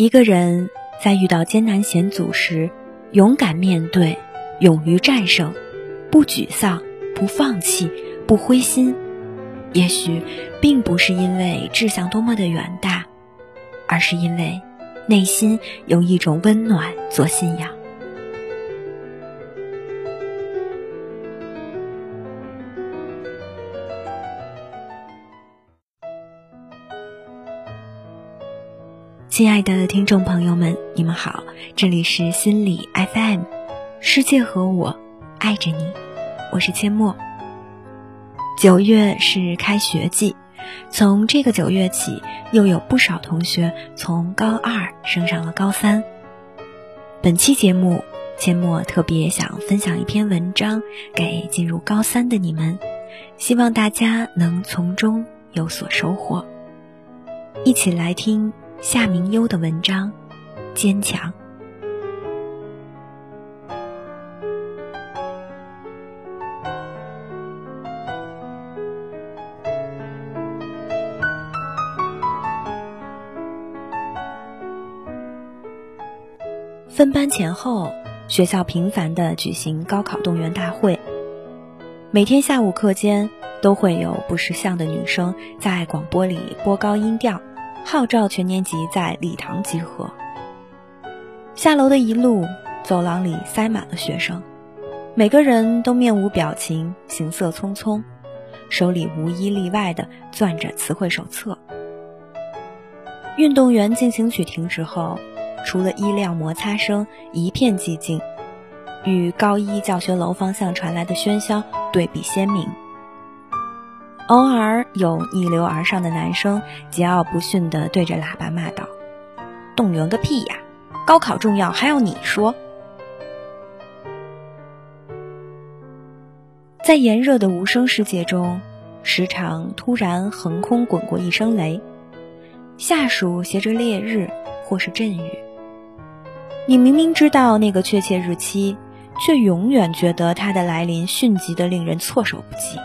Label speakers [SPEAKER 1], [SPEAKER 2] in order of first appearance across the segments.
[SPEAKER 1] 一个人在遇到艰难险阻时，勇敢面对，勇于战胜，不沮丧，不放弃，不灰心，也许并不是因为志向多么的远大，而是因为内心有一种温暖做信仰。亲爱的听众朋友们，你们好，这里是心理 FM，世界和我爱着你，我是阡陌。九月是开学季，从这个九月起，又有不少同学从高二升上了高三。本期节目，阡陌特别想分享一篇文章给进入高三的你们，希望大家能从中有所收获。一起来听。夏明优的文章，坚强。分班前后，学校频繁的举行高考动员大会。每天下午课间，都会有不识相的女生在广播里播高音调。号召全年级在礼堂集合。下楼的一路，走廊里塞满了学生，每个人都面无表情，行色匆匆，手里无一例外的攥着词汇手册。运动员进行曲停止后，除了衣料摩擦声，一片寂静，与高一教学楼方向传来的喧嚣对比鲜明。偶尔有逆流而上的男生桀骜不驯地对着喇叭骂道：“动员个屁呀！高考重要还要你说？”在炎热的无声世界中，时常突然横空滚过一声雷，下属携着烈日或是阵雨。你明明知道那个确切日期，却永远觉得它的来临迅疾的令人措手不及。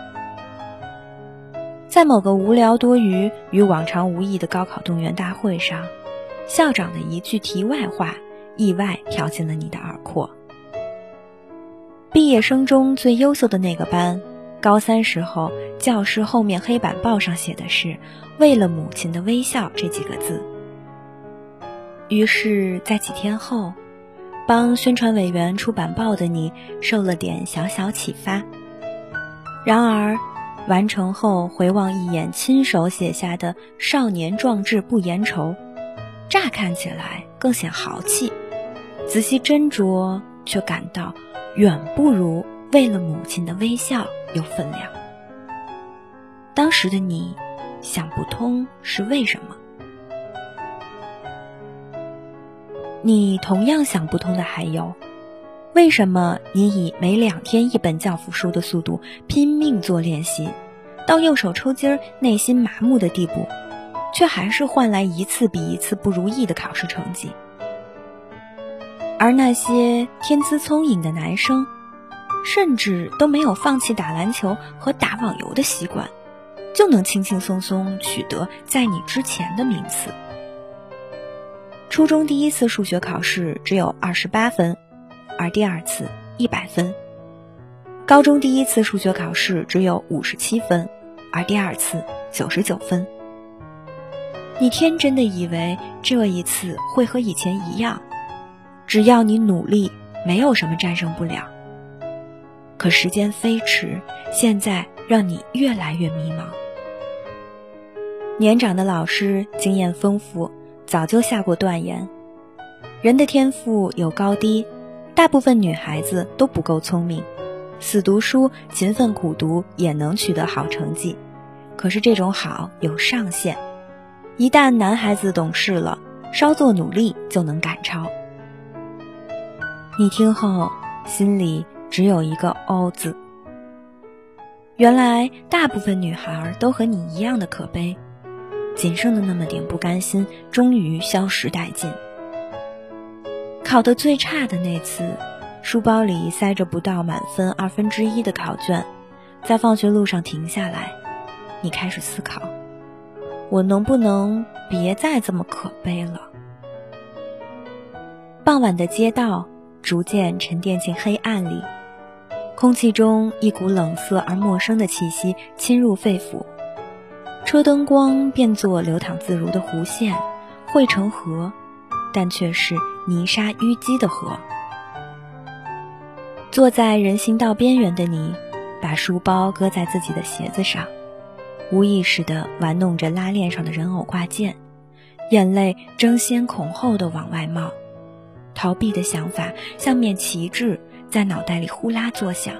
[SPEAKER 1] 在某个无聊多余、与往常无异的高考动员大会上，校长的一句题外话意外飘进了你的耳廓。毕业生中最优秀的那个班，高三时候教室后面黑板报上写的是“为了母亲的微笑”这几个字。于是，在几天后，帮宣传委员出版报的你受了点小小启发。然而。完成后回望一眼亲手写下的“少年壮志不言愁”，乍看起来更显豪气，仔细斟酌却感到远不如为了母亲的微笑有分量。当时的你想不通是为什么，你同样想不通的还有，为什么你以每两天一本教辅书的速度拼命做练习？到右手抽筋儿、内心麻木的地步，却还是换来一次比一次不如意的考试成绩。而那些天资聪颖的男生，甚至都没有放弃打篮球和打网游的习惯，就能轻轻松松取得在你之前的名次。初中第一次数学考试只有二十八分，而第二次一百分。高中第一次数学考试只有五十七分。而第二次九十九分，你天真的以为这一次会和以前一样，只要你努力，没有什么战胜不了。可时间飞驰，现在让你越来越迷茫。年长的老师经验丰富，早就下过断言：人的天赋有高低，大部分女孩子都不够聪明，死读书、勤奋苦读也能取得好成绩。可是这种好有上限，一旦男孩子懂事了，稍作努力就能赶超。你听后心里只有一个“哦”字。原来大部分女孩都和你一样的可悲，仅剩的那么点不甘心，终于消失殆尽。考得最差的那次，书包里塞着不到满分二分之一的考卷，在放学路上停下来。你开始思考，我能不能别再这么可悲了？傍晚的街道逐渐沉淀进黑暗里，空气中一股冷色而陌生的气息侵入肺腑。车灯光变作流淌自如的弧线，汇成河，但却是泥沙淤积的河。坐在人行道边缘的你，把书包搁在自己的鞋子上，无意识地玩弄着拉链上的人偶挂件，眼泪争先恐后地往外冒，逃避的想法像面旗帜在脑袋里呼啦作响。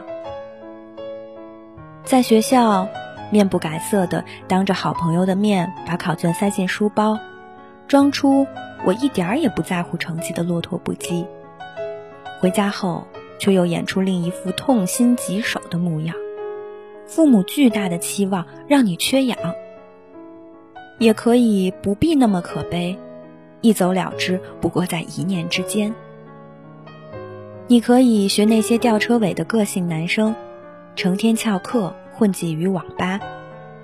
[SPEAKER 1] 在学校。面不改色的，当着好朋友的面把考卷塞进书包，装出我一点儿也不在乎成绩的落拓不羁。回家后，却又演出另一副痛心疾首的模样。父母巨大的期望让你缺氧，也可以不必那么可悲，一走了之，不过在一念之间。你可以学那些吊车尾的个性男生，成天翘课。混迹于网吧，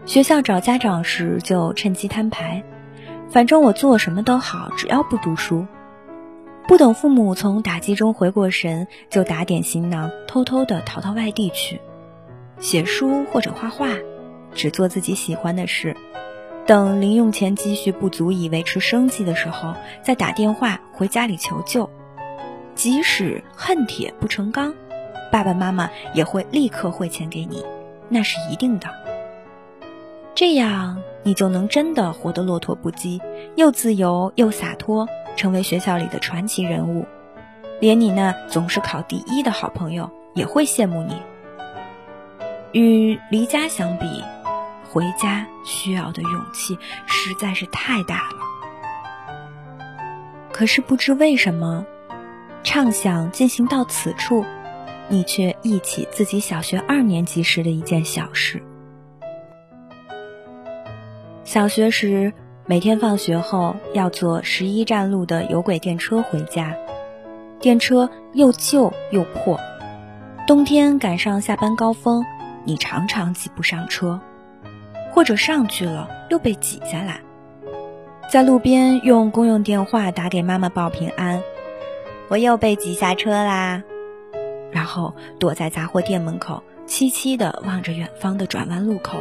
[SPEAKER 1] 学校找家长时就趁机摊牌，反正我做什么都好，只要不读书。不等父母从打击中回过神，就打点行囊，偷偷的逃到外地去，写书或者画画，只做自己喜欢的事。等零用钱积蓄不足以维持生计的时候，再打电话回家里求救。即使恨铁不成钢，爸爸妈妈也会立刻汇钱给你。那是一定的，这样你就能真的活得落拓不羁，又自由又洒脱，成为学校里的传奇人物。连你那总是考第一的好朋友也会羡慕你。与离家相比，回家需要的勇气实在是太大了。可是不知为什么，畅想进行到此处。你却忆起自己小学二年级时的一件小事。小学时，每天放学后要坐十一站路的有轨电车回家，电车又旧又破，冬天赶上下班高峰，你常常挤不上车，或者上去了又被挤下来，在路边用公用电话打给妈妈报平安，我又被挤下车啦。然后躲在杂货店门口，凄凄地望着远方的转弯路口，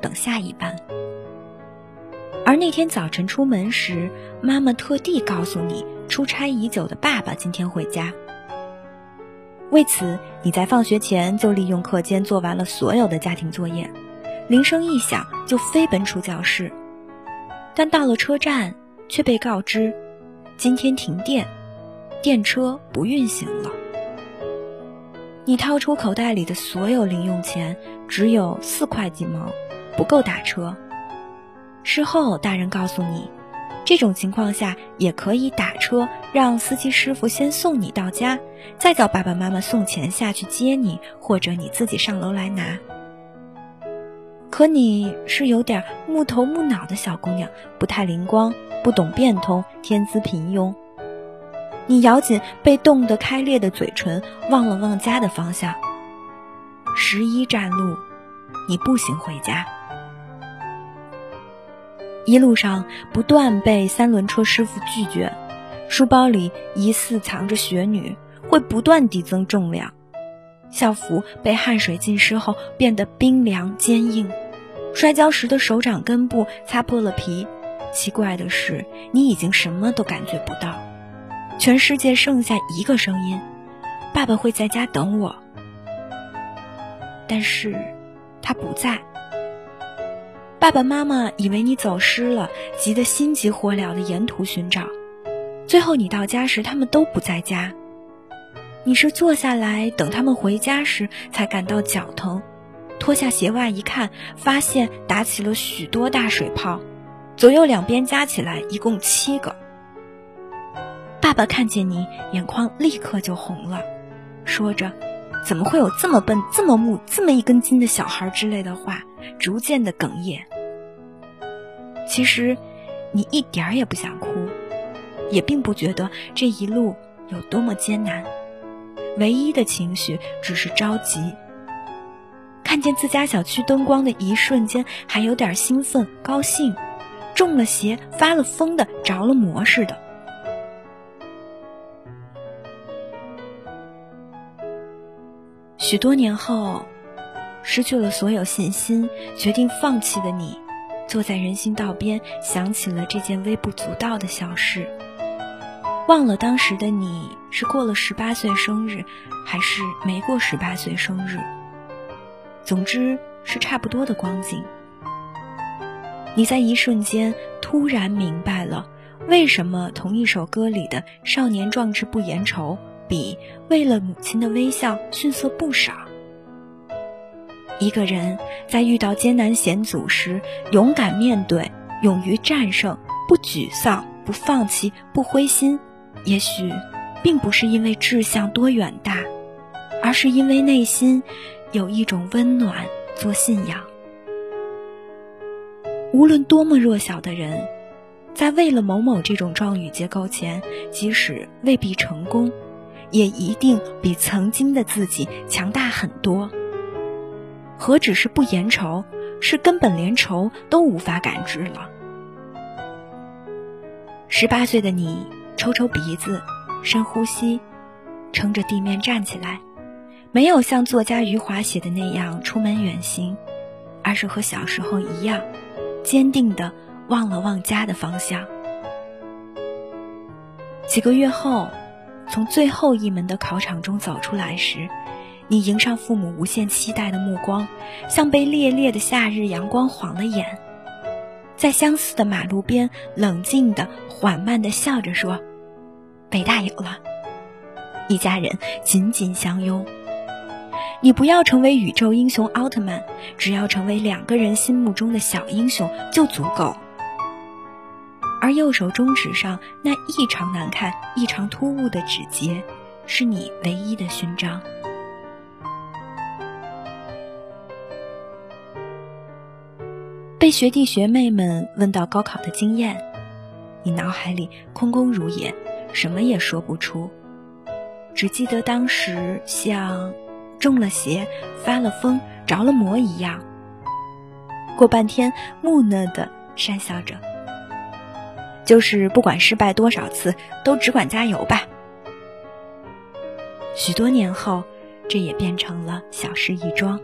[SPEAKER 1] 等下一班。而那天早晨出门时，妈妈特地告诉你，出差已久的爸爸今天回家。为此，你在放学前就利用课间做完了所有的家庭作业，铃声一响就飞奔出教室。但到了车站，却被告知，今天停电，电车不运行了。你掏出口袋里的所有零用钱，只有四块几毛，不够打车。事后大人告诉你，这种情况下也可以打车，让司机师傅先送你到家，再叫爸爸妈妈送钱下去接你，或者你自己上楼来拿。可你是有点木头木脑的小姑娘，不太灵光，不懂变通，天资平庸。你咬紧被冻得开裂的嘴唇，望了望家的方向。十一站路，你步行回家。一路上不断被三轮车师傅拒绝，书包里疑似藏着雪女，会不断递增重量。校服被汗水浸湿后变得冰凉坚硬，摔跤时的手掌根部擦破了皮。奇怪的是，你已经什么都感觉不到。全世界剩下一个声音，爸爸会在家等我，但是，他不在。爸爸妈妈以为你走失了，急得心急火燎的沿途寻找，最后你到家时，他们都不在家。你是坐下来等他们回家时才感到脚疼，脱下鞋袜一看，发现打起了许多大水泡，左右两边加起来一共七个。爸爸看见你，眼眶立刻就红了，说着：“怎么会有这么笨、这么木、这么一根筋的小孩？”之类的话，逐渐的哽咽。其实你一点儿也不想哭也并不觉得这一路有多么艰难。唯一的情绪只是着急。看见自家小区灯光的一瞬间还有点兴奋高兴中了邪发了疯的着了魔似的。许多年后失去了所有信心决定放弃的你坐在人行道边，想起了这件微不足道的小事，忘了当时的你是过了十八岁生日，还是没过十八岁生日。总之是差不多的光景。你在一瞬间突然明白了，为什么同一首歌里的“少年壮志不言愁”比“为了母亲的微笑”逊色不少。一个人在遇到艰难险阻时，勇敢面对，勇于战胜，不沮丧，不放弃，不灰心，也许并不是因为志向多远大，而是因为内心。有一种温暖做信仰。无论多么弱小的人，在为了某某这种状语结构前，即使未必成功，也一定比曾经的自己强大很多。何止是不言愁，是根本连愁都无法感知了。十八岁的你，抽抽鼻子，深呼吸，撑着地面站起来。没有像作家余华写的那样出门远行，而是和小时候一样，坚定地望了望家的方向。几个月后，从最后一门的考场中走出来时，你迎上父母无限期待的目光，像被烈烈的夏日阳光晃了眼，在相似的马路边，冷静的、缓慢的笑着说：“北大有了。”一家人紧紧相拥。你不要成为宇宙英雄奥特曼，只要成为两个人心目中的小英雄就足够。而右手中指上那异常难看、异常突兀的指节，是你唯一的勋章。被学弟学妹们问到高考的经验，你脑海里空空如也，什么也说不出，只记得当时像。中了邪，发了疯，着了魔一样。过半天，木讷的讪笑着，就是不管失败多少次，都只管加油吧。许多年后，这也变成了小事一桩。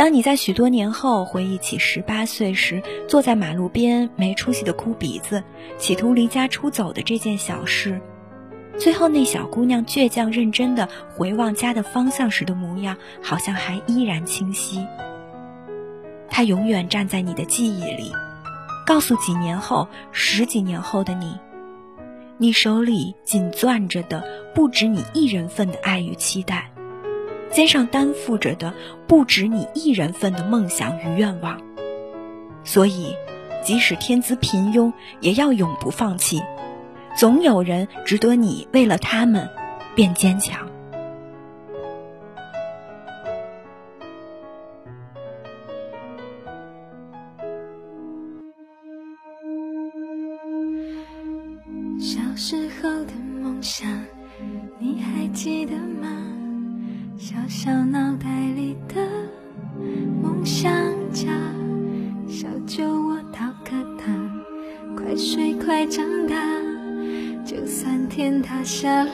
[SPEAKER 1] 当你在许多年后回忆起十八岁时坐在马路边没出息的哭鼻子，企图离家出走的这件小事。最后，那小姑娘倔强认真的回望家的方向时的模样，好像还依然清晰。她永远站在你的记忆里，告诉几年后、十几年后的你，你手里紧攥着的不止你一人份的爱与期待，肩上担负着的不止你一人份的梦想与愿望。所以，即使天资平庸，也要永不放弃。总有人值得你为了他们变坚强。
[SPEAKER 2] 小脑袋里的梦想家，小酒窝讨个糖，快睡快长大。就算天塌下来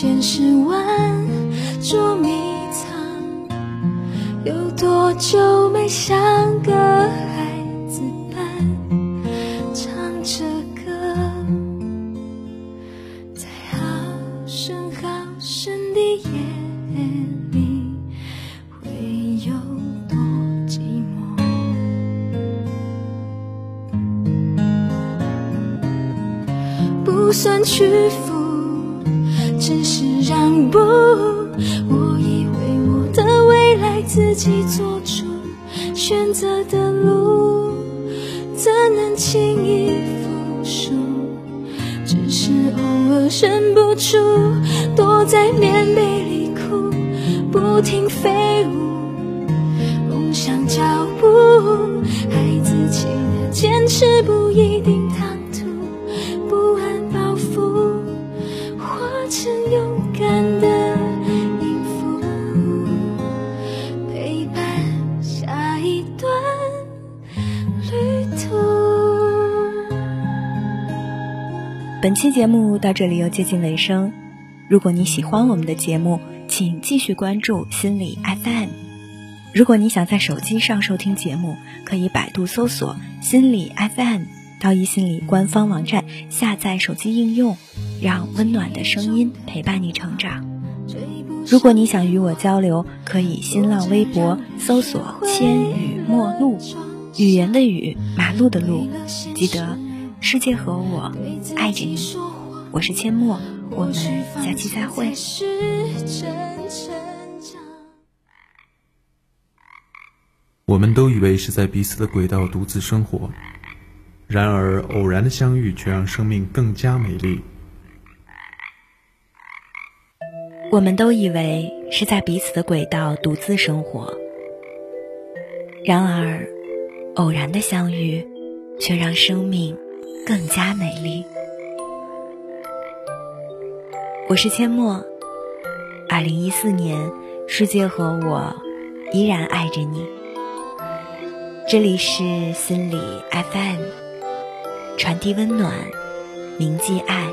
[SPEAKER 2] 现实玩捉迷藏，有？多久没像个孩子般唱着歌，在好深好深的夜里，会有多寂寞？不算屈服，只是让步。我以为我的未来自己做出选择的路，怎能轻易服输？只是偶尔忍不住躲在棉被里哭，不停飞舞，梦想脚步，孩子气的。坚持不一定
[SPEAKER 1] 本期节目到这里又接近尾声，如果你喜欢我们的节目，请继续关注心理 FM。如果你想在手机上收听节目，可以百度搜索“心理 FM”，到一心理官方网站下载手机应用，让温暖的声音陪伴你成长。如果你想与我交流，可以新浪微博搜索“千语陌路”，语言的语，马路的路。记得，世界和我爱着你。我是阡陌，我们下期再会。
[SPEAKER 3] 我们都以为是在彼此的轨道独自生活，然而偶然的相遇却让生命更加美丽。
[SPEAKER 1] 我们都以为是在彼此的轨道独自生活，然而偶然的相遇却让生命更加美丽。我是阡陌，二零一四年，世界和我依然爱着你。这里是心理 FM，传递温暖，铭记爱。